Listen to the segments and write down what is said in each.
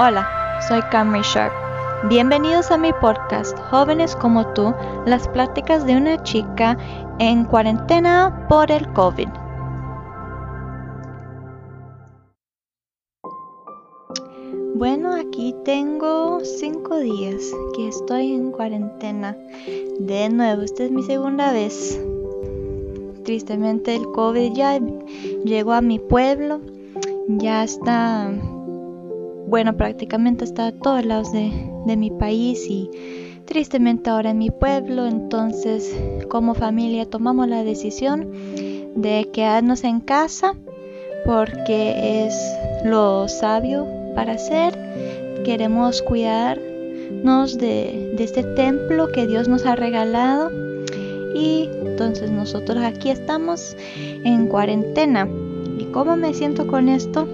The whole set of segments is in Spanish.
Hola, soy Camry Sharp. Bienvenidos a mi podcast Jóvenes como tú, las pláticas de una chica en cuarentena por el COVID. Bueno, aquí tengo cinco días que estoy en cuarentena. De nuevo, esta es mi segunda vez. Tristemente el COVID ya llegó a mi pueblo. Ya está bueno, prácticamente está a todos lados de, mi país y tristemente ahora en mi pueblo. Entonces, como familia tomamos la decisión de quedarnos en casa porque es lo sabio para hacer. Queremos cuidarnos de, de este templo que Dios nos ha regalado. Y entonces nosotros aquí estamos en cuarentena. ¿Y cómo me siento con esto?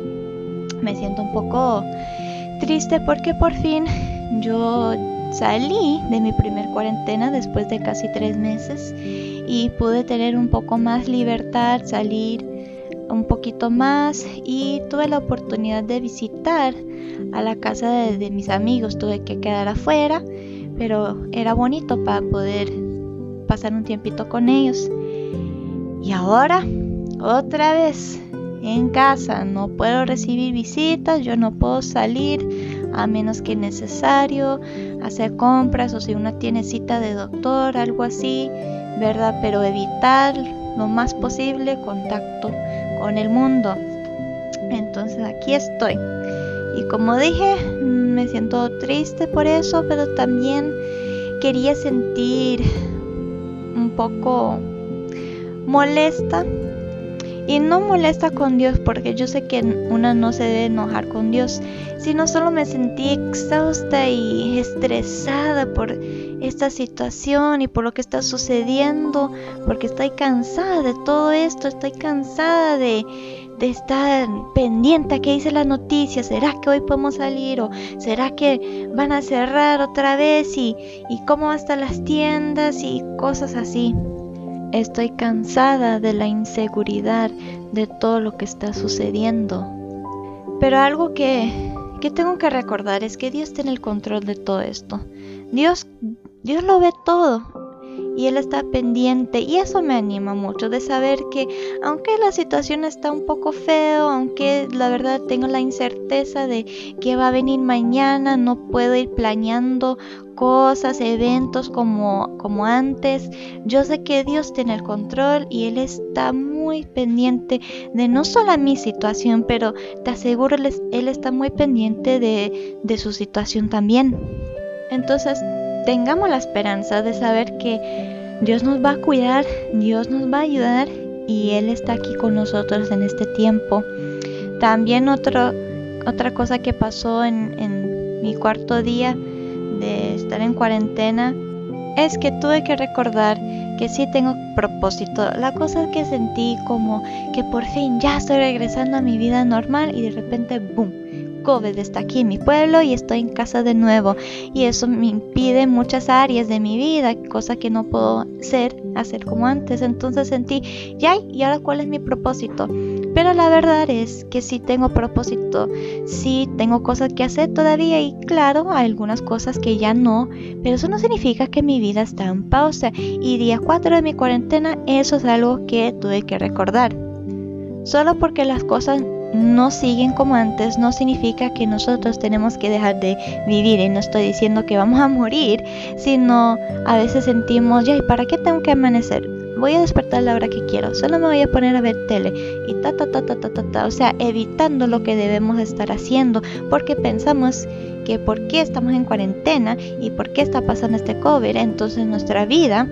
Me siento un poco triste porque por fin yo salí de mi primer cuarentena después de casi tres meses y pude tener un poco más libertad, salir un poquito más y tuve la oportunidad de visitar a la casa de, mis amigos. Tuve que quedar afuera, pero era bonito para poder pasar un tiempito con ellos. Y ahora, otra vez, en casa, no puedo recibir visitas, yo no puedo salir a menos que necesario, hacer compras o si uno tiene cita de doctor, algo así, ¿verdad? Pero evitar lo más posible contacto con el mundo. Entonces aquí estoy. Y como dije, me siento triste por eso, pero también quería sentir un poco molesta y no molesta con Dios porque yo sé que una no se debe enojar con Dios, sino solo me sentí exhausta y estresada por esta situación y por lo que está sucediendo, porque estoy cansada de todo esto, estoy cansada de, de estar pendiente a qué dice la noticia, será que hoy podemos salir o será que van a cerrar otra vez y, y cómo hasta las tiendas y cosas así. Estoy cansada de la inseguridad de todo lo que está sucediendo. Pero algo que, que tengo que recordar es que Dios tiene el control de todo esto. Dios, Dios lo ve todo y Él está pendiente y eso me anima mucho de saber que aunque la situación está un poco feo, aunque la verdad tengo la incerteza de que va a venir mañana, no puedo ir planeando cosas, eventos como, como antes. Yo sé que Dios tiene el control y Él está muy pendiente de no solo mi situación, pero te aseguro Él, está muy pendiente de, de su situación también. Entonces, tengamos la esperanza de saber que Dios nos va a cuidar, Dios nos va a ayudar y Él está aquí con nosotros en este tiempo. También otro, otra cosa que pasó en, en mi cuarto día de estar en cuarentena es que tuve que recordar que sí tengo propósito. La cosa que sentí como que por fin ya estoy regresando a mi vida normal y de repente, ¡boom! COVID está aquí en mi pueblo y estoy en casa de nuevo. Y eso me impide muchas áreas de mi vida, cosa que no puedo ser, hacer como antes. Entonces sentí, ya, ¿y ahora cuál es mi propósito? Pero la verdad es que sí tengo propósito, sí tengo cosas que hacer todavía y claro, algunas cosas que ya no, pero eso no significa que mi vida está en pausa. Y día 4 de mi cuarentena, eso es algo que tuve que recordar. Solo porque las cosas no siguen como antes no significa que nosotros tenemos que dejar de vivir y no estoy diciendo que vamos a morir, sino a veces sentimos, ya, ¿y para qué tengo que amanecer? Voy a despertar la hora que quiero, solo me voy a poner a ver tele y ta ta ta ta ta ta, ta. o sea, evitando lo que debemos estar haciendo porque pensamos que por qué estamos en cuarentena y por qué está pasando este COVID, entonces nuestra vida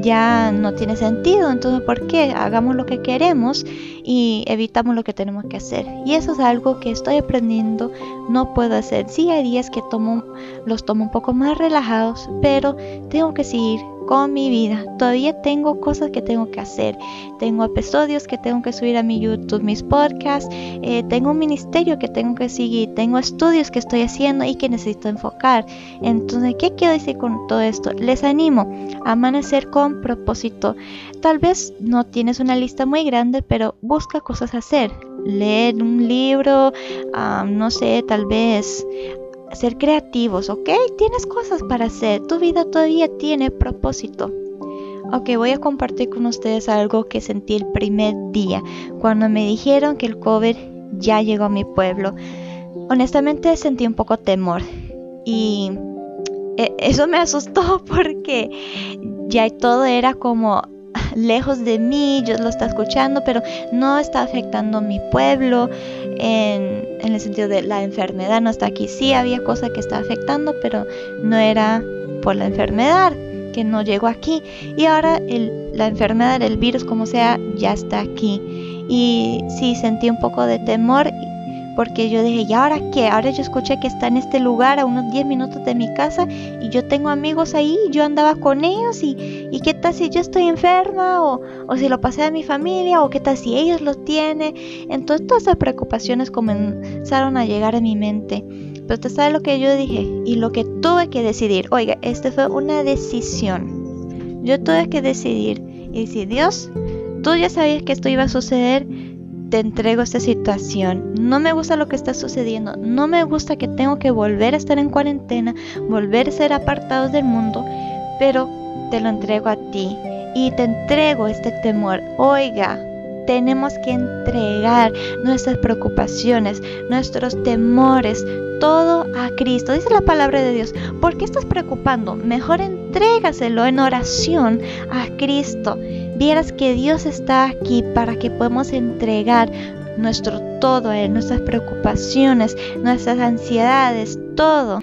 ya no tiene sentido. Entonces, ¿por qué? Hagamos lo que queremos y evitamos lo que tenemos que hacer. Y eso es algo que estoy aprendiendo, no puedo hacer. Sí hay días que tomo, los tomo un poco más relajados, pero tengo que seguir con mi vida. Todavía tengo cosas que tengo que hacer. Tengo episodios que tengo que subir a mi YouTube, mis podcasts. Eh, tengo un ministerio que tengo que seguir. Tengo estudios que estoy haciendo y que necesito enfocar. Entonces, ¿qué quiero decir con todo esto? Les animo a amanecer con propósito. Tal vez no tienes una lista muy grande, pero busca cosas a hacer. leer un libro, no sé, tal vez ser creativos, ¿ok? Tienes cosas para hacer, tu vida todavía tiene propósito. Ok, voy a compartir con ustedes algo que sentí el primer día, cuando me dijeron que el COVID ya llegó a mi pueblo. Honestamente sentí un poco temor y e, eso me asustó porque ya todo era como lejos de mí, yo lo estaba escuchando, pero no está afectando mi pueblo en, en, el sentido de la enfermedad, no está aquí. Sí había cosas que estaba afectando, pero no era por la enfermedad que no llegó aquí. Y ahora el, la enfermedad, el virus, como sea, ya está aquí. Y sí sentí un poco de temor porque yo dije, ¿y ahora qué? Ahora yo escuché que está en este lugar a unos 10 minutos de mi casa y yo tengo amigos ahí, yo andaba con ellos y, y qué tal si yo estoy enferma o, o si lo pasé a mi familia o qué tal si ellos lo tienen. Entonces todas esas preocupaciones comenzaron a llegar a mi mente. Pero te sabes lo que yo dije y lo que tuve que decidir. Oiga, esta fue una decisión. Yo tuve que decidir. Y si Dios, tú ya sabías que esto iba a suceder, te entrego esta situación. No me gusta lo que está sucediendo. No me gusta que tengo que volver a estar en cuarentena, volver a ser apartados del mundo. Pero te lo entrego a ti. Y te entrego este temor. Oiga, tenemos que entregar nuestras preocupaciones, nuestros temores, todo a Cristo. Dice la palabra de Dios. ¿Por qué estás preocupando? Mejor entrégaselo en oración a Cristo. Vieras que Dios está aquí para que podamos entregar nuestro todo nuestras preocupaciones, nuestras ansiedades, todo.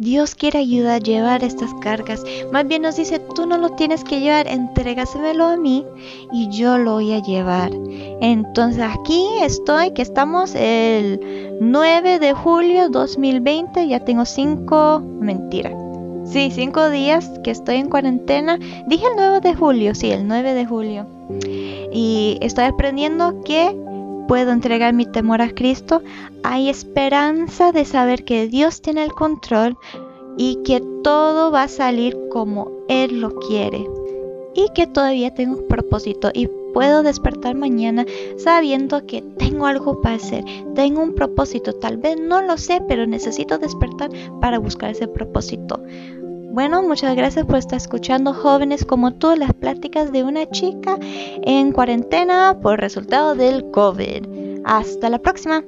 Dios quiere ayudar a llevar estas cargas. Más bien nos dice, tú no lo tienes que llevar, entrégasemelo a mí y yo lo voy a llevar. Entonces aquí estoy, que estamos el 9 de julio 2020, ya tengo 5, mentira. Sí, 5 días que estoy en cuarentena. Dije el 9 de julio, sí, el 9 de julio. Y estoy aprendiendo que puedo entregar mi temor a Cristo, hay esperanza de saber que Dios tiene el control y que todo va a salir como Él lo quiere. Y que todavía tengo un propósito y puedo despertar mañana sabiendo que tengo algo para hacer, tengo un propósito, tal vez no lo sé, pero necesito despertar para buscar ese propósito. Bueno, muchas gracias por estar escuchando jóvenes como tú las pláticas de una chica en cuarentena por resultado del COVID. Hasta la próxima.